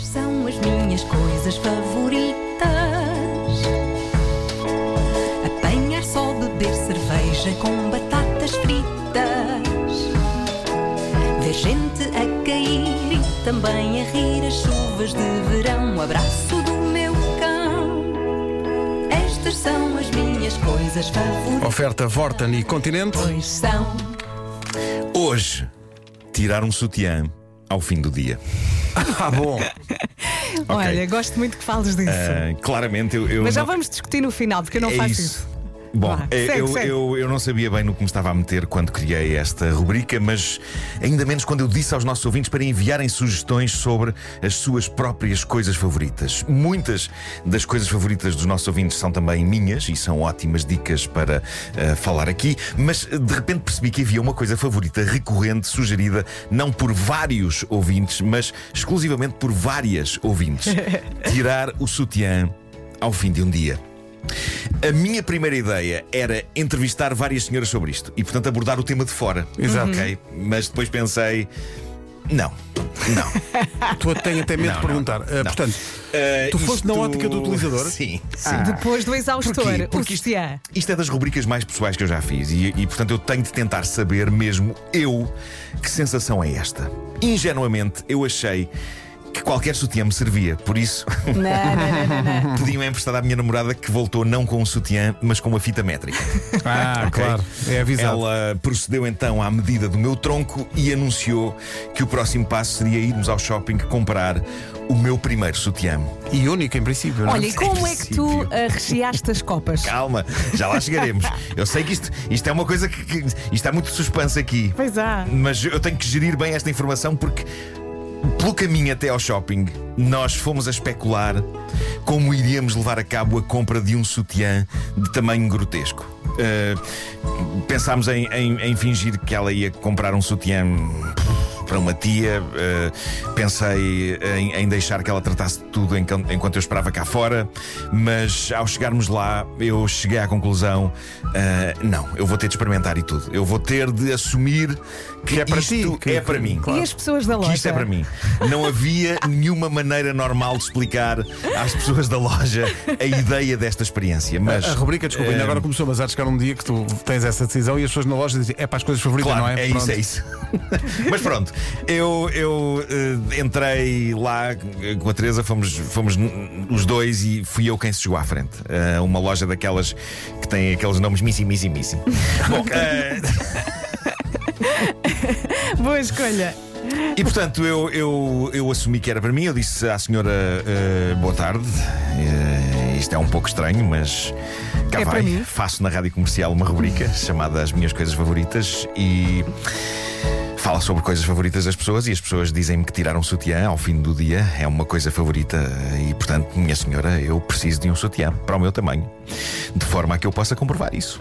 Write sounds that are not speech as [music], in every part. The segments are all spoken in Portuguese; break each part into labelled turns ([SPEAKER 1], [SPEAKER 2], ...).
[SPEAKER 1] Estas são as minhas coisas favoritas: apanhar só, beber cerveja com batatas fritas, ver gente a cair e também a rir as chuvas de verão. O abraço do meu cão. Estas são as minhas coisas favoritas.
[SPEAKER 2] Oferta Vorten e Continente.
[SPEAKER 1] Pois são.
[SPEAKER 3] Hoje, tirar um sutiã ao fim do dia.
[SPEAKER 2] Ah, bom. [laughs]
[SPEAKER 4] Olha, gosto muito que fales disso.
[SPEAKER 3] Ah, claramente eu. eu
[SPEAKER 4] Mas já
[SPEAKER 3] não-
[SPEAKER 4] vamos discutir no final, porque eu não
[SPEAKER 3] é
[SPEAKER 4] faço
[SPEAKER 3] isso.
[SPEAKER 4] isso.
[SPEAKER 3] Bom,
[SPEAKER 4] Vá, segue,
[SPEAKER 3] eu,
[SPEAKER 4] segue.
[SPEAKER 3] Eu, eu não sabia bem no que me estava a meter quando criei esta rubrica, mas ainda menos quando eu disse aos nossos ouvintes para enviarem sugestões sobre as suas próprias coisas favoritas. Muitas das coisas favoritas dos nossos ouvintes são também minhas e são ótimas dicas para eh, falar aqui, mas eh, de repente percebi que havia uma coisa favorita recorrente, sugerida não por vários ouvintes, mas exclusivamente por várias ouvintes: [laughs] tirar o sutiã ao fim de um dia. A minha primeira ideia era entrevistar várias senhoras sobre isto e, portanto, abordar o tema de fora.
[SPEAKER 2] Exato.
[SPEAKER 3] Ok? Mas depois pensei. Não, não. [laughs]
[SPEAKER 2] Tu tenho até medo
[SPEAKER 3] Não,
[SPEAKER 2] de
[SPEAKER 3] não,
[SPEAKER 2] perguntar. Ah,
[SPEAKER 3] não.
[SPEAKER 2] portanto,
[SPEAKER 3] Eh,
[SPEAKER 2] Tu foste na ótica do utilizador?
[SPEAKER 3] Sim, sim.
[SPEAKER 4] Depois do exaustor,
[SPEAKER 3] Porquê?
[SPEAKER 4] o
[SPEAKER 3] Porque isto, isto é das rubricas mais pessoais que eu já fiz e, e, portanto, eu tenho de tentar saber mesmo eu que sensação é esta. Ingenuamente, eu achei que qualquer sutiã me servia, por isso [laughs]
[SPEAKER 4] Não, não, não,
[SPEAKER 3] pedi-me emprestado à minha namorada que voltou não com um sutiã, mas com uma fita métrica. [laughs]
[SPEAKER 2] ah,
[SPEAKER 3] Ok?
[SPEAKER 2] claro, é avisado.
[SPEAKER 3] Ela procedeu então à medida do meu tronco e anunciou que o próximo passo seria irmos ao shopping comprar o meu primeiro sutiã.
[SPEAKER 2] E único em princípio, não é?
[SPEAKER 4] Olha, e como é que tu recheaste as copas?
[SPEAKER 3] Calma, já lá chegaremos. [laughs] Eu sei que isto, isto é uma coisa que, que. Isto há muito suspense aqui.
[SPEAKER 4] Pois há.
[SPEAKER 3] Mas eu tenho que gerir bem esta informação porque. Pelo caminho até ao shopping, nós fomos a especular como iríamos levar a cabo a compra de um sutiã de tamanho grotesco. Uh, pensámos em, em- em fingir que ela ia comprar um sutiã para uma tia. uh, pensei em, em deixar que ela tratasse de tudo enquanto, eu esperava cá fora. Mas ao chegarmos lá, eu cheguei à conclusão: uh, não, eu vou ter de experimentar e tudo. Eu vou ter de assumir que,
[SPEAKER 2] Que é para
[SPEAKER 3] isto
[SPEAKER 2] ti, que-
[SPEAKER 3] é para mim.
[SPEAKER 4] E as pessoas da
[SPEAKER 3] Que
[SPEAKER 4] loja?
[SPEAKER 3] isto é para mim. Não havia [laughs] nenhuma maneira normal de explicar às pessoas da loja a ideia desta experiência. Mas
[SPEAKER 2] A rubrica, desculpa, ainda
[SPEAKER 3] eh,
[SPEAKER 2] agora começou, mas há de chegar um dia que tu tens essa decisão e as pessoas na loja dizem é para as coisas favoritas,
[SPEAKER 3] Claro,
[SPEAKER 2] não é?
[SPEAKER 3] é
[SPEAKER 2] Pronto.
[SPEAKER 3] isso, é [laughs] isso. Mas pronto, eu, eu eh, entrei lá com a Teresa, fomos, fomos os dois e fui eu quem se chegou à frente. Eh, uma loja daquelas que tem aqueles nomes Missy, Missy, Missy. [laughs] Bom, eh, [laughs]
[SPEAKER 4] Boa escolha.
[SPEAKER 3] E portanto eu, eu, eu assumi que era para mim. Eu disse à senhora boa tarde. Isto é um pouco estranho, mas cá
[SPEAKER 4] É
[SPEAKER 3] vai. Faço na rádio comercial uma rubrica chamada As Minhas Coisas Favoritas e fala sobre coisas favoritas das pessoas. E as pessoas dizem-me que tirar um sutiã ao fim do dia é uma coisa favorita. E portanto, minha senhora, eu preciso de um sutiã para o meu tamanho, de forma a que eu possa comprovar isso.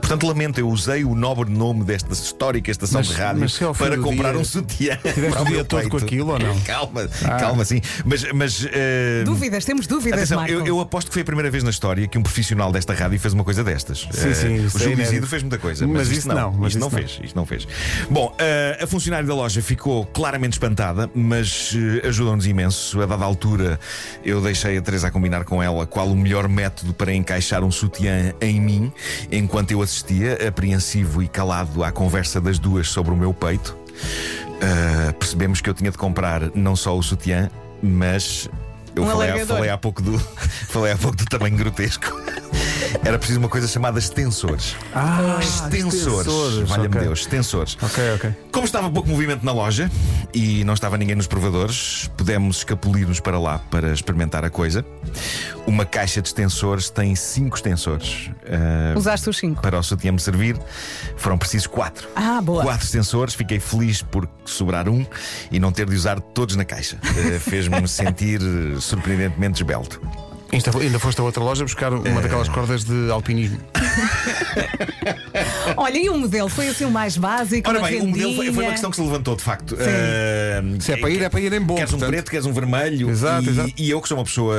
[SPEAKER 3] Portanto, lamento, eu usei o nobre nome desta histórica estação
[SPEAKER 2] Mas-
[SPEAKER 3] de rádio para comprar
[SPEAKER 2] dia
[SPEAKER 3] um sutiã. [laughs]
[SPEAKER 2] Tiveste o dia todo com aquilo ou não? [laughs]
[SPEAKER 3] Calma,
[SPEAKER 2] Ah.
[SPEAKER 3] calma, sim. Mas. mas eh,
[SPEAKER 4] Dúvidas, temos dúvidas,
[SPEAKER 3] Atenção,
[SPEAKER 4] Marco.
[SPEAKER 3] eu, eu aposto que foi a primeira vez na história que um profissional desta rádio fez uma coisa destas.
[SPEAKER 2] Sim,
[SPEAKER 3] Eh,
[SPEAKER 2] sim, isso
[SPEAKER 3] o
[SPEAKER 2] é
[SPEAKER 3] Júlio. Isidro fez muita coisa, mas,
[SPEAKER 2] Mas
[SPEAKER 3] isto
[SPEAKER 2] isso
[SPEAKER 3] não.
[SPEAKER 2] não, mas
[SPEAKER 3] isto não
[SPEAKER 2] isso não.
[SPEAKER 3] fez. Isto não fez. Bom, eh, a funcionária da loja ficou claramente espantada, mas eh, ajudou-nos imenso. A dada altura, eu deixei a Teresa a combinar com ela qual o melhor método para encaixar um sutiã em mim, enquanto eu assistia, apreensivo e calado à conversa das duas sobre o meu peito. Uh, percebemos que eu tinha de comprar não só o sutiã, mas eu
[SPEAKER 4] Um
[SPEAKER 3] falei, falei há pouco do [laughs] falei há pouco do tamanho grotesco. Era preciso uma coisa chamada extensores.
[SPEAKER 2] Ah,
[SPEAKER 3] extensores. Valha-me
[SPEAKER 2] ok.
[SPEAKER 3] Deus, extensores.
[SPEAKER 2] Ok, ok.
[SPEAKER 3] Como estava pouco movimento na loja e não estava ninguém nos provadores, pudemos escapulir-nos para lá para experimentar a coisa. Uma caixa de extensores tem cinco extensores. Uh,
[SPEAKER 4] Usaste os cinco.
[SPEAKER 3] para o sutiã me servir, foram precisos quatro.
[SPEAKER 4] Ah, boa.
[SPEAKER 3] Quatro extensores, fiquei feliz por sobrar um e não ter de usar todos na caixa. Eh, Fez-me [laughs] sentir surpreendentemente esbelto.
[SPEAKER 2] Ainda, foste a outra loja buscar uma daquelas cordas de alpinismo. [laughs]
[SPEAKER 4] Olha, e o modelo foi assim o mais básico?
[SPEAKER 3] Ora
[SPEAKER 4] uma
[SPEAKER 3] bem, o modelo foi, foi uma questão que se levantou de facto. Ah,
[SPEAKER 2] Se é para ir, é para ir em bom,
[SPEAKER 3] Queres um
[SPEAKER 2] portanto.
[SPEAKER 3] preto, queres um vermelho.
[SPEAKER 2] Exato,
[SPEAKER 3] e,
[SPEAKER 2] exato.
[SPEAKER 3] e eu, que sou uma pessoa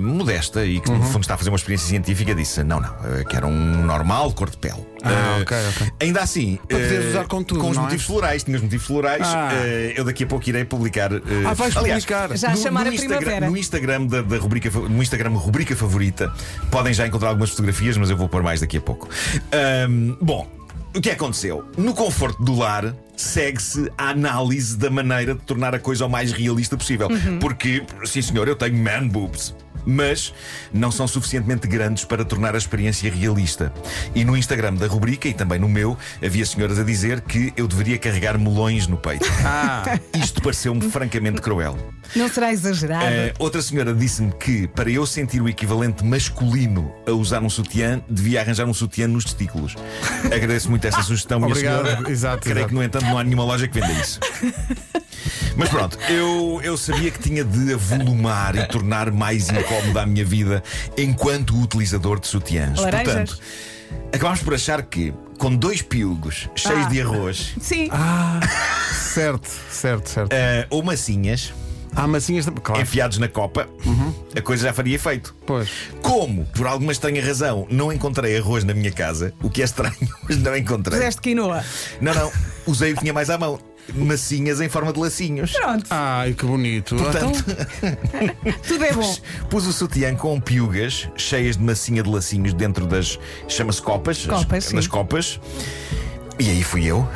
[SPEAKER 3] modesta e que
[SPEAKER 2] Uhum.
[SPEAKER 3] no fundo está a fazer uma experiência científica, disse: não, não, eh, quero um normal cor de pele.
[SPEAKER 2] Ah,
[SPEAKER 3] Ah,
[SPEAKER 2] ok, ok.
[SPEAKER 3] Ainda assim,
[SPEAKER 2] Para poderes
[SPEAKER 3] eh,
[SPEAKER 2] usar com tudo,
[SPEAKER 3] os
[SPEAKER 2] não é?
[SPEAKER 3] motivos florais, tinha os motivos florais.
[SPEAKER 2] Ah.
[SPEAKER 3] eh, eu daqui a pouco irei publicar.
[SPEAKER 2] Ah, vais
[SPEAKER 3] aliás,
[SPEAKER 2] publicar.
[SPEAKER 4] Já a chamar a
[SPEAKER 3] Instagram,
[SPEAKER 4] primavera.
[SPEAKER 3] no Instagram da, da rubrica, no Instagram rubrica favorita, podem já encontrar algumas fotografias, mas eu vou pôr mais daqui a pouco. Ahm, bom, o que aconteceu? No conforto do lar, segue-se a análise da maneira de tornar a coisa o mais realista possível. Porque, sim senhor, eu tenho man boobs. Mas não são suficientemente grandes para tornar a experiência realista. E no Instagram da rubrica e também no meu, havia senhoras a dizer que eu deveria carregar melões no peito. [laughs]
[SPEAKER 2] Ah,
[SPEAKER 3] Isto pareceu-me francamente cruel.
[SPEAKER 4] Não será exagerado?
[SPEAKER 3] Uh, outra senhora disse-me que para eu sentir o equivalente masculino a usar um sutiã, devia arranjar um sutiã nos testículos. Agradeço muito essa sugestão, minha
[SPEAKER 2] Obrigado.
[SPEAKER 3] senhora.
[SPEAKER 2] Exato,
[SPEAKER 3] Creio
[SPEAKER 2] exato.
[SPEAKER 3] que, no entanto, não há nenhuma loja que venda isso. Mas pronto, eu, eu sabia que tinha de avolumar e tornar mais incómoda a minha vida enquanto utilizador de sutiãs.
[SPEAKER 4] Laranjas?
[SPEAKER 3] Portanto, acabámos por achar que, com dois piugos cheios
[SPEAKER 4] Ah.
[SPEAKER 3] de arroz
[SPEAKER 4] Sim.
[SPEAKER 2] certo, certo, certo.
[SPEAKER 3] uh, ou massinhas
[SPEAKER 2] Há massinhas. de- Claro.
[SPEAKER 3] enfiados na copa, a coisa já faria efeito.
[SPEAKER 2] Pois.
[SPEAKER 3] Como, por alguma estranha razão, não encontrei arroz na minha casa, o que é estranho, [laughs] mas não encontrei.
[SPEAKER 4] Fizeste quinoa.
[SPEAKER 3] Não, não, usei o que tinha mais à mão. Massinhas em forma de lacinhos.
[SPEAKER 4] Pronto,
[SPEAKER 2] Ai, que bonito.
[SPEAKER 3] Portanto, [laughs]
[SPEAKER 4] tudo é bom. [laughs]
[SPEAKER 3] pus o sutiã com piugas cheias de massinha de lacinhos dentro das. chama-se copas.
[SPEAKER 4] Copas,
[SPEAKER 3] as- nas copas. E aí fui eu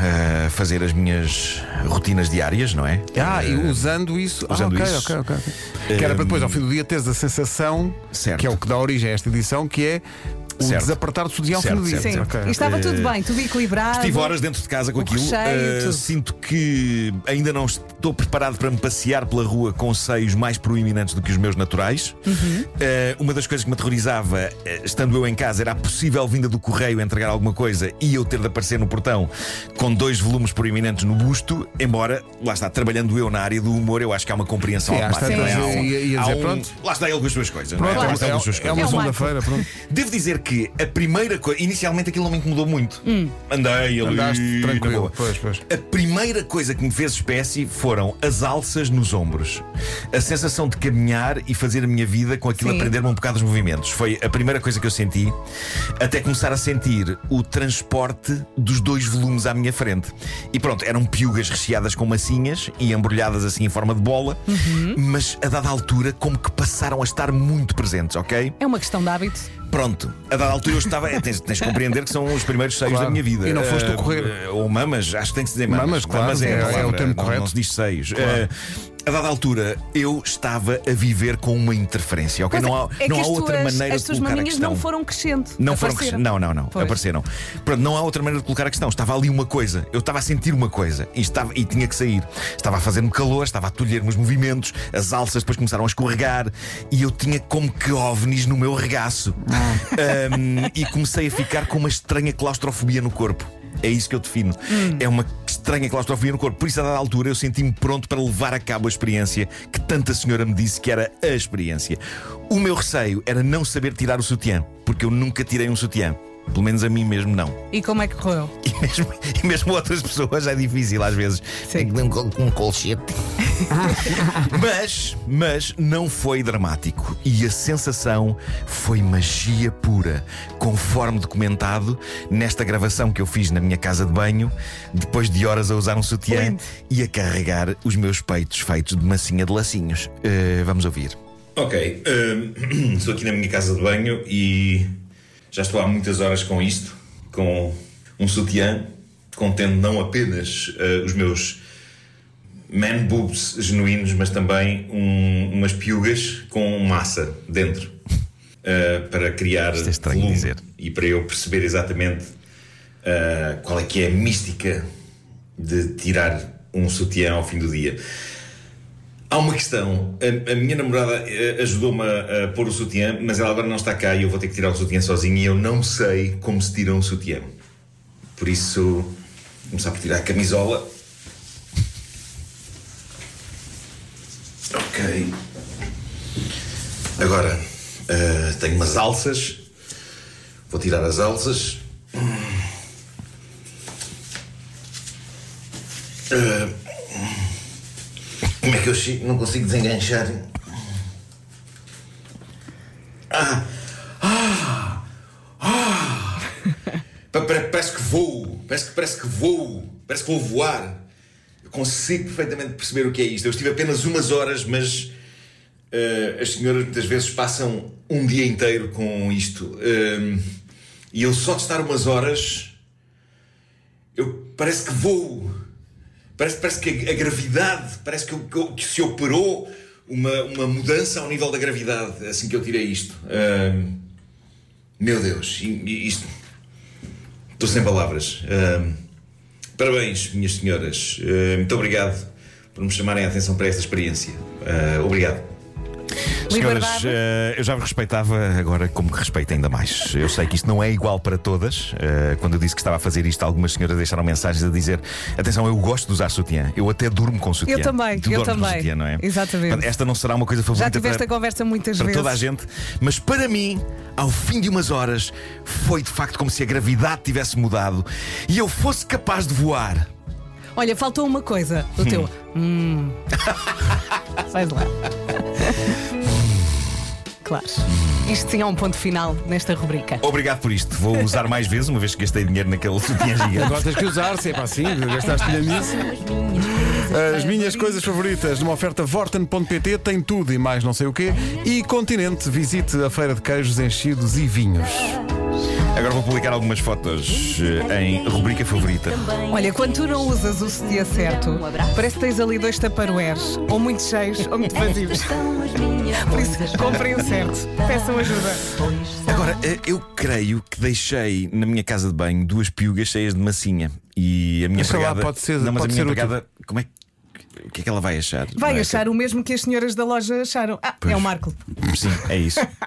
[SPEAKER 3] a fazer as minhas rotinas diárias, não é?
[SPEAKER 2] Ah, e usando isso.
[SPEAKER 3] usando
[SPEAKER 2] ah, ok,
[SPEAKER 3] isso.
[SPEAKER 2] ok, ok. ok. Que era para depois, ao fim do dia, teres a sensação,
[SPEAKER 3] Certo.
[SPEAKER 2] que é o que dá origem a esta edição, que é o
[SPEAKER 3] Certo.
[SPEAKER 2] desapertar do fim
[SPEAKER 3] Certo,
[SPEAKER 2] dia.
[SPEAKER 3] certo,
[SPEAKER 4] Sim.
[SPEAKER 3] certo.
[SPEAKER 2] Ok.
[SPEAKER 4] E estava tudo
[SPEAKER 3] Eh,
[SPEAKER 4] bem, tudo equilibrado.
[SPEAKER 3] Estive horas dentro de casa com aquilo.
[SPEAKER 4] recheio,
[SPEAKER 3] Uh, sinto que ainda não estou preparado para me passear pela rua com seios mais proeminentes do que os meus naturais.
[SPEAKER 4] Uhum.
[SPEAKER 3] Uh, uma das coisas que me aterrorizava, estando eu em casa, era a possível vinda do correio entregar alguma coisa e eu ter de aparecer no portão com dois volumes proeminentes no busto. Embora, lá está, trabalhando eu na área do humor, eu acho que há uma compreensão
[SPEAKER 2] Sim,
[SPEAKER 3] automática. não é? Há um-
[SPEAKER 2] ia
[SPEAKER 3] há
[SPEAKER 2] dizer,
[SPEAKER 3] um-
[SPEAKER 2] pronto.
[SPEAKER 3] Lá está ele com as suas coisas. não é?
[SPEAKER 2] Pronto, é, é uma
[SPEAKER 4] É o
[SPEAKER 2] segunda-feira, pronto.
[SPEAKER 3] Devo dizer que a primeira coisa. Inicialmente aquilo não me incomodou muito. Andei ali.
[SPEAKER 2] Andaste
[SPEAKER 3] na
[SPEAKER 2] tranquilo.
[SPEAKER 3] boa.
[SPEAKER 2] Pois, pois.
[SPEAKER 3] A primeira coisa que me fez espécie foram as alças nos ombros. A sensação de caminhar e fazer a minha vida com aquilo
[SPEAKER 4] Sim.
[SPEAKER 3] a prender-me um bocado os movimentos. Foi a primeira coisa que eu senti, até começar a sentir o transporte dos dois volumes à minha frente. E pronto, eram piugas recheadas com massinhas e embrulhadas assim em forma de bola, mas a dada altura, como que passaram a estar muito presentes, ok?
[SPEAKER 4] É uma questão de hábito.
[SPEAKER 3] Pronto, a dada altura eu estava. é, tens, tens de compreender que são os primeiros seios
[SPEAKER 2] Claro.
[SPEAKER 3] da minha vida.
[SPEAKER 2] E não foste tu
[SPEAKER 3] Ah,
[SPEAKER 2] correr.
[SPEAKER 3] ah, ou mamas, acho que tem que se dizer mamas.
[SPEAKER 2] Mamas, claro,
[SPEAKER 3] Mamas
[SPEAKER 2] é-
[SPEAKER 3] a
[SPEAKER 2] é o termo
[SPEAKER 3] não-
[SPEAKER 2] correto.
[SPEAKER 3] Não se diz seios. Ah, a dada altura eu estava a viver com uma interferência, ok?
[SPEAKER 4] Mas
[SPEAKER 3] não há,
[SPEAKER 4] é
[SPEAKER 3] não
[SPEAKER 4] que
[SPEAKER 3] há
[SPEAKER 4] as
[SPEAKER 3] outra
[SPEAKER 4] tuas,
[SPEAKER 3] maneira de
[SPEAKER 4] tuas
[SPEAKER 3] colocar a questão.
[SPEAKER 4] não foram crescendo.
[SPEAKER 3] Não foram crescendo. Não, não, não.
[SPEAKER 4] Pois.
[SPEAKER 3] Apareceram. Pronto, não há outra maneira de colocar a questão. Estava ali uma coisa. Eu estava a sentir uma coisa e, estava, e tinha que sair. Estava a fazer-me calor, estava a tolher-me os movimentos, as alças depois começaram a escorregar e eu tinha como que ovnis no meu regaço. Ahm, e comecei a ficar com uma estranha claustrofobia no corpo. É isso que eu defino. É uma estranha claustrofobia no corpo. Por isso, a dada altura, eu senti-me pronto para levar a cabo a experiência que tanta senhora me disse que era a experiência. O meu receio era não saber tirar o sutiã, porque eu nunca tirei um sutiã. Pelo menos a mim mesmo não.
[SPEAKER 4] E como é que correu? [laughs]
[SPEAKER 3] E mesmo, e mesmo outras pessoas é difícil às vezes.
[SPEAKER 4] Sim.
[SPEAKER 3] Tem que dar um, col- um colchete. [laughs] mas, mas não foi dramático. E a sensação foi magia pura. Conforme documentado nesta gravação que eu fiz na minha casa de banho, depois de horas a usar um sutiã
[SPEAKER 4] Lindo.
[SPEAKER 3] e a carregar os meus peitos feitos de massinha de lacinhos. Eh, vamos ouvir. Ok, [clears throat] estou aqui na minha casa de banho e já estou há muitas horas com isto, com um sutiã, contendo não apenas eh, os meus man boobs genuínos, mas também um- umas piugas com massa dentro. eh, para criar Isto é estranho volume dizer. E para eu perceber exatamente eh, qual é que é a mística de tirar um sutiã ao fim do dia. Há uma questão. A, a minha namorada eh, ajudou-me a, a pôr o sutiã, mas ela agora não está cá e eu vou ter que tirar o sutiã sozinho e eu não sei como se tira um sutiã. Por isso, começar por tirar a camisola. Ok. Agora, eh, tenho umas alças, Vou tirar as alças. É que eu chego? Não consigo desenganchar. Ah! Ah! Ah! Pa- pa- Parece que voo, parece que, parece que voo, parece que vou voar. Eu consigo perfeitamente perceber o que é isto. Eu estive apenas umas horas, mas eh, as senhoras muitas vezes passam um dia inteiro com isto. Ehm, e eu só de estar umas horas, eu parece que vou. Parece, parece que a, gravidade, parece que, que que se operou uma, uma mudança ao nível da gravidade assim que eu tirei isto. Ehm, meu Deus, isto. Estou sem palavras. Ahm, parabéns, minhas senhoras. Ah, muito obrigado por me chamarem a atenção para esta experiência. Ah, obrigado.
[SPEAKER 1] Senhoras, eh, eu já vos respeitava, agora como que respeito ainda mais. Eu sei que isto não é igual para todas. Eh, quando eu disse que estava a fazer isto, algumas senhoras deixaram mensagens a dizer: Atenção, eu gosto de usar sutiã. Eu até durmo com sutiã.
[SPEAKER 4] Eu também,
[SPEAKER 1] Tu
[SPEAKER 4] eu também.
[SPEAKER 1] sutiã, não é?
[SPEAKER 4] Exatamente.
[SPEAKER 1] Esta não será uma coisa favorita
[SPEAKER 4] Já tiveste
[SPEAKER 1] para,
[SPEAKER 4] a conversa muitas
[SPEAKER 1] para
[SPEAKER 4] vezes.
[SPEAKER 1] toda a gente, mas para mim, ao fim de umas horas, foi de facto como se a gravidade tivesse mudado e eu fosse capaz de voar.
[SPEAKER 4] Olha, faltou uma coisa. O teu. Hum. [laughs] Sais lá. Claro. Isto sim é um ponto final nesta rubrica.
[SPEAKER 1] Obrigado por isto. Vou usar mais vezes, uma vez que gastei dinheiro naquele sutiã gigante.
[SPEAKER 2] Agora tens que usar, se é para assim, gastaste dinheiro nisso. As minhas coisas favoritas numa oferta Vorten.pt tem tudo e mais não sei o quê. E Continente, visite a feira de queijos enchidos e vinhos.
[SPEAKER 1] Agora vou publicar algumas fotos eh, em rubrica favorita.
[SPEAKER 4] Olha, quando tu não usas o sutiã certo, parece que tens ali dois taparoeiros, ou muito cheios ou muito vazios. [laughs] Por isso, comprem o certo. Peçam ajuda.
[SPEAKER 1] Agora, eh, eu creio que deixei na minha casa de banho duas piugas cheias de massinha. E a minha
[SPEAKER 2] Deixa lá,
[SPEAKER 1] empregada.
[SPEAKER 2] pode ser-
[SPEAKER 1] não, mas
[SPEAKER 2] pode
[SPEAKER 1] a minha
[SPEAKER 2] útil.
[SPEAKER 1] empregada. Como é que. O que é que ela vai achar?
[SPEAKER 4] Vai
[SPEAKER 1] Não é?
[SPEAKER 4] achar o mesmo que as senhoras da loja acharam. Ah, é o Marco.
[SPEAKER 1] Sim, é isso. [laughs]